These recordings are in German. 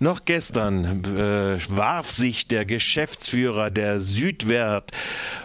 Noch gestern äh, warf sich der Geschäftsführer der Südwert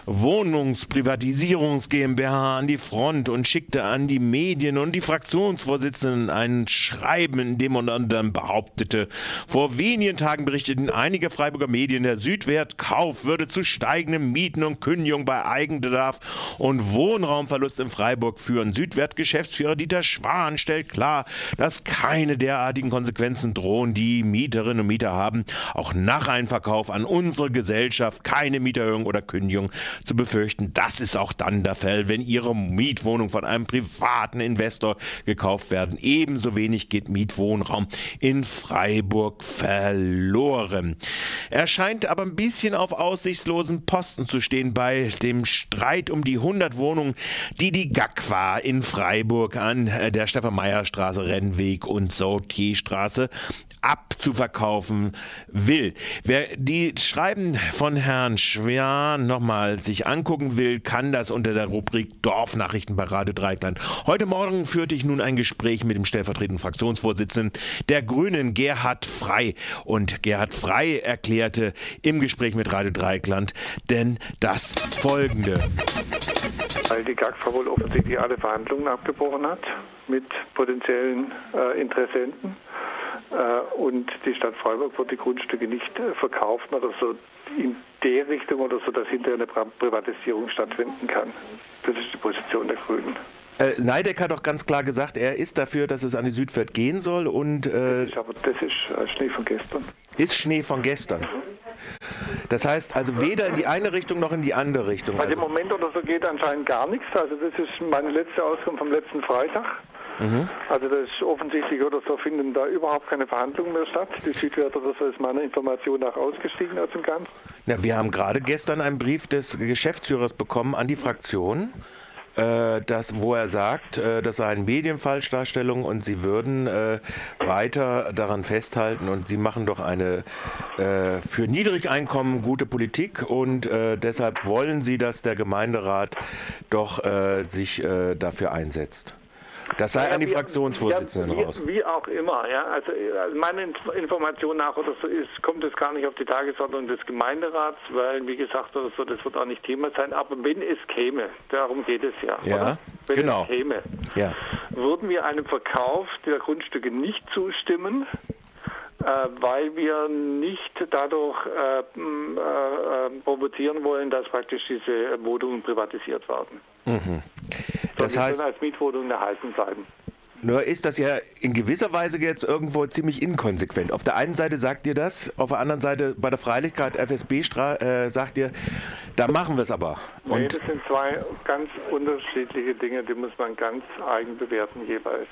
Wohnungsprivatisierungs GmbH an die Front und schickte an die Medien und die Fraktionsvorsitzenden ein Schreiben, in dem man dann behauptete, vor wenigen Tagen berichteten einige Freiburger Medien, der Südwertkauf würde zu steigenden Mieten und Kündigungen bei Eigenbedarf und Wohnraumverlust in Freiburg führen. Südwert-Geschäftsführer Dieter Schwan stellt klar, dass keine derartigen Konsequenzen drohen, die Mieter Mieterinnen und Mieter haben, auch nach einem Verkauf an unsere Gesellschaft keine Mieterhöhung oder Kündigung zu befürchten. Das ist auch dann der Fall, wenn ihre Mietwohnung von einem privaten Investor gekauft werden. Ebenso wenig geht Mietwohnraum in Freiburg verloren. Er scheint aber ein bisschen auf aussichtslosen Posten zu stehen bei dem Streit um die 100 Wohnungen, die die GAKWA in Freiburg an der Stefan-Meyer-Straße, Rennweg und Sautierstraße abzu verkaufen will. Wer die Schreiben von Herrn Schwan nochmal sich angucken will, kann das unter der Rubrik Dorfnachrichten bei Radio Dreikland. Heute Morgen führte ich nun ein Gespräch mit dem stellvertretenden Fraktionsvorsitzenden der Grünen, Gerhard Frei. Und Gerhard Frei erklärte im Gespräch mit Radio Dreikland denn das folgende. Weil die GAGFA wohl offensichtlich alle Verhandlungen abgebrochen hat mit potenziellen äh, Interessenten und die Stadt Freiburg wird die Grundstücke nicht äh, verkaufen oder so in der Richtung oder so, dass hinterher eine Privatisierung stattfinden kann. Das ist die Position der Grünen. Äh, Neideck hat doch ganz klar gesagt, er ist dafür, dass es an die Südfeld gehen soll und äh, das ist aber das ist äh, Schnee von gestern. Ist Schnee von gestern. Das heißt also weder in die eine Richtung noch in die andere Richtung. Also im Moment oder so geht anscheinend gar nichts. Also das ist meine letzte Auskunft vom letzten Freitag. Mhm. Also das ist offensichtlich oder so finden da überhaupt keine Verhandlungen mehr statt. Die Südwärter das ist meiner Information nach ausgestiegen aus dem Ganzen. Ja, wir haben gerade gestern einen Brief des Geschäftsführers bekommen an die Fraktion. Äh, das, wo er sagt, äh, das seien Medienfalschdarstellungen und sie würden äh, weiter daran festhalten und sie machen doch eine äh, für Niedrigeinkommen gute Politik und äh, deshalb wollen sie, dass der Gemeinderat doch äh, sich dafür einsetzt. Das sei ja, an die Fraktionsvorsitzenden ja, raus. Wie auch immer, ja. Also, also meine Information nach oder so ist, kommt es gar nicht auf die Tagesordnung des Gemeinderats, weil, wie gesagt, oder so, das wird auch nicht Thema sein. Aber wenn es käme, darum geht es ja. Ja, oder? Wenn genau. es käme, ja. würden wir einem Verkauf der Grundstücke nicht zustimmen, äh, weil wir nicht dadurch äh, äh, äh, provozieren wollen, dass praktisch diese Wohnungen privatisiert werden. Mhm. Das heißt, als Mietwohnungen erhalten bleiben. Nur ist das ja in gewisser Weise jetzt irgendwo ziemlich inkonsequent. Auf der einen Seite sagt ihr das, auf der anderen Seite bei der Freilichkeit FSB äh, sagt ihr, da machen wir es aber. Und nee, das sind zwei ganz unterschiedliche Dinge, die muss man ganz eigen bewerten jeweils.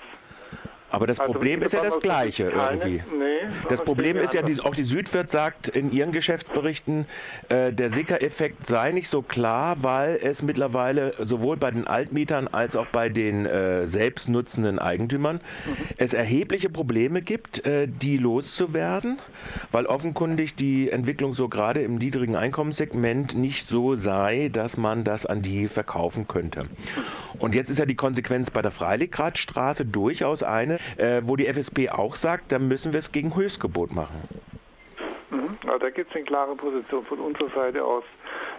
Aber das also Problem ist ja das gleiche irgendwie. Nee, das Problem ist ja, die, auch die Südwirt sagt in ihren Geschäftsberichten, äh, der Sicker-Effekt sei nicht so klar, weil es mittlerweile sowohl bei den Altmietern als auch bei den äh, selbstnutzenden Eigentümern mhm. es erhebliche Probleme gibt, äh, die loszuwerden, weil offenkundig die Entwicklung so gerade im niedrigen Einkommenssegment nicht so sei, dass man das an die verkaufen könnte. Und jetzt ist ja die Konsequenz bei der Freiliggradstraße durchaus eine, äh, wo die FSB auch sagt, da müssen wir es gegen Höchstgebot machen. Mhm. Also da gibt es eine klare Position von unserer Seite aus,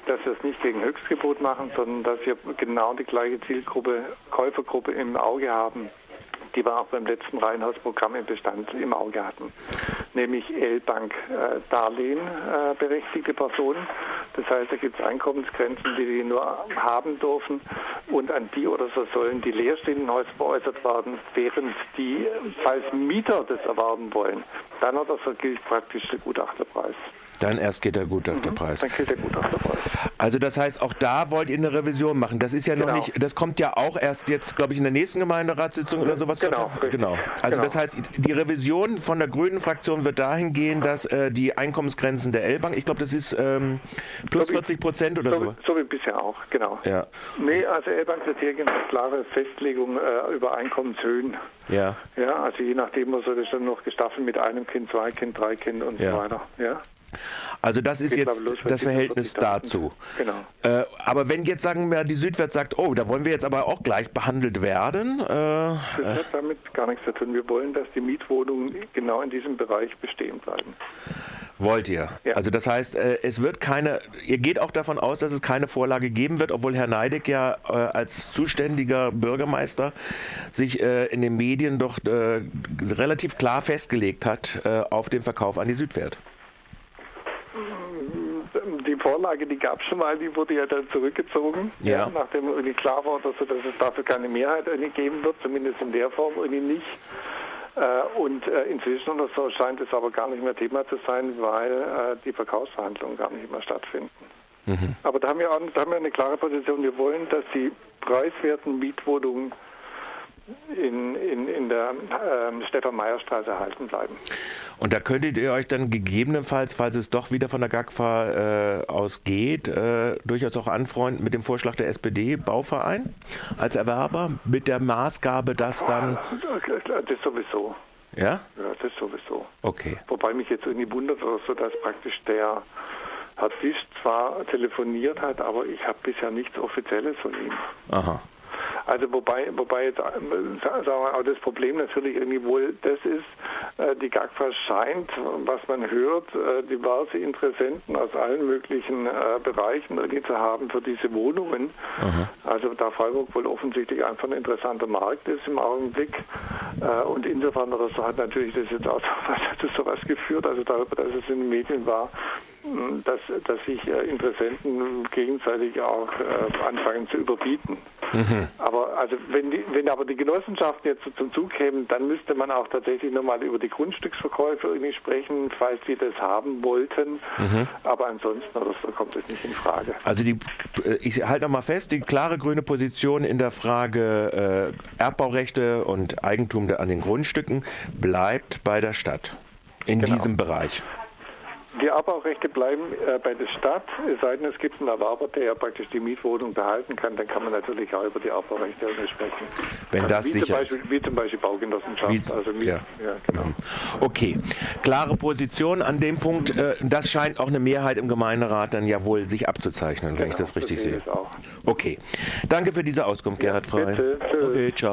dass wir es nicht gegen Höchstgebot machen, sondern dass wir genau die gleiche Zielgruppe, Käufergruppe im Auge haben, die wir auch beim letzten Reihenhausprogramm im Bestand im Auge hatten, nämlich L-Bank-Darlehen äh, berechtigte Personen. Das heißt, da gibt es Einkommensgrenzen, die die nur haben dürfen und an die oder so sollen die leerstehenden Häuser veräußert werden, während die, falls Mieter das erwerben wollen, dann oder so gilt praktisch der Gutachterpreis. Dann erst geht der Gutachterpreis. Mhm, dann geht der Gutachterpreis. Also das heißt, auch da wollt ihr eine Revision machen. Das ist ja genau. noch nicht, das kommt ja auch erst jetzt, glaube ich, in der nächsten Gemeinderatssitzung oder sowas. Genau. Genau. Also genau. das heißt, die Revision von der Grünen Fraktion wird dahin gehen, dass äh, die Einkommensgrenzen der L-Bank, ich glaube, das ist ähm, plus so 40 Prozent oder so. So, so wie bisher auch, genau. Ja. Nee, also L-Bank wird hier eine klare Festlegung äh, über Einkommenshöhen. Ja. Ja, also je nachdem, was soll das dann noch gestaffelt mit einem Kind, zwei Kind, drei Kind und ja. so weiter. Ja. Also das ist jetzt los, das Verhältnis dazu. Genau. Äh, aber wenn jetzt sagen wir, die Südwärts sagt, oh, da wollen wir jetzt aber auch gleich behandelt werden. Äh, das hat damit gar nichts zu tun. Wir wollen, dass die Mietwohnungen genau in diesem Bereich bestehen bleiben. Wollt ihr? Ja. Also das heißt, äh, es wird keine, ihr geht auch davon aus, dass es keine Vorlage geben wird, obwohl Herr Neidig ja äh, als zuständiger Bürgermeister sich äh, in den Medien doch relativ klar festgelegt hat auf den Verkauf an die Südwert. Vorlage, die gab es schon mal, die wurde ja dann zurückgezogen, ja. ja nachdem irgendwie klar war, dass, dass es dafür keine Mehrheit geben wird, zumindest in der Form irgendwie nicht. Äh, und äh, inzwischen oder so scheint es aber gar nicht mehr Thema zu sein, weil äh, die Verkaufsverhandlungen gar nicht mehr stattfinden. Mhm. Aber da haben, wir auch, da haben wir eine klare Position. Wir wollen, dass die preiswerten Mietwohnungen in, in, in der äh, Stefan-Meyer-Straße erhalten bleiben. Und da könntet ihr euch dann gegebenenfalls, falls es doch wieder von der GAGFA äh, ausgeht, äh, durchaus auch anfreunden mit dem Vorschlag der SPD Bauverein als Erwerber, mit der Maßgabe, dass dann... Das sowieso. Ja? Ja, das sowieso. Okay. Wobei mich jetzt irgendwie wundert, so dass praktisch der Herr Fisch zwar telefoniert hat, aber ich habe bisher nichts Offizielles von ihm. Aha. Also wobei, wobei jetzt, sagen wir, auch das Problem natürlich irgendwie wohl das ist, äh, die GAGFA scheint, was man hört, äh, diverse Interessenten aus allen möglichen äh, Bereichen irgendwie zu haben für diese Wohnungen. Aha. Also da Freiburg wohl offensichtlich einfach ein interessanter Markt ist im Augenblick. Und insofern hat natürlich das jetzt auch zu sowas geführt, also darüber, dass es in den Medien war, dass, dass sich Interessenten gegenseitig auch anfangen zu überbieten. Mhm. Aber also wenn, die, wenn aber die Genossenschaften jetzt zum Zug kämen, dann müsste man auch tatsächlich nochmal über die Grundstücksverkäufe irgendwie sprechen, falls die das haben wollten. Mhm. Aber ansonsten oder so kommt es nicht in Frage. Also die, äh, ich halte nochmal fest, die klare grüne Position in der Frage äh, Erbbaurechte und Eigentum an den Grundstücken bleibt bei der Stadt in genau. diesem Bereich. Die Abbaurechte bleiben äh, bei der Stadt, es sei denn, es gibt einen Erwerber, der ja praktisch die Mietwohnung behalten kann, dann kann man natürlich auch über die Abbaurechte sprechen. Wenn also das wie sicher zum Beispiel, Wie zum Beispiel Baugenossenschaft. Wie, also Miet, ja. ja genau. Okay, klare Position an dem Punkt. Äh, das scheint auch eine Mehrheit im Gemeinderat dann ja wohl sich abzuzeichnen, wenn genau, ich das richtig sehe. Okay, danke für diese Auskunft, Gerhard Frey. Bitte. Okay, ciao.